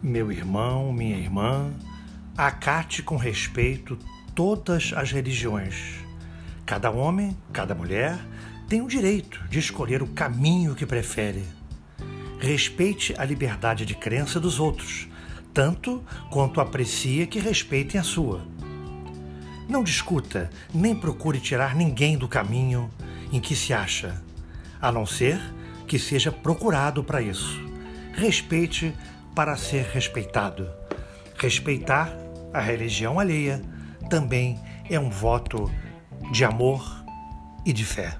Meu irmão, minha irmã, acate com respeito todas as religiões. Cada homem, cada mulher tem o direito de escolher o caminho que prefere. Respeite a liberdade de crença dos outros, tanto quanto aprecia que respeitem a sua. Não discuta nem procure tirar ninguém do caminho em que se acha, a não ser que seja procurado para isso. Respeite para ser respeitado. Respeitar a religião alheia também é um voto de amor e de fé.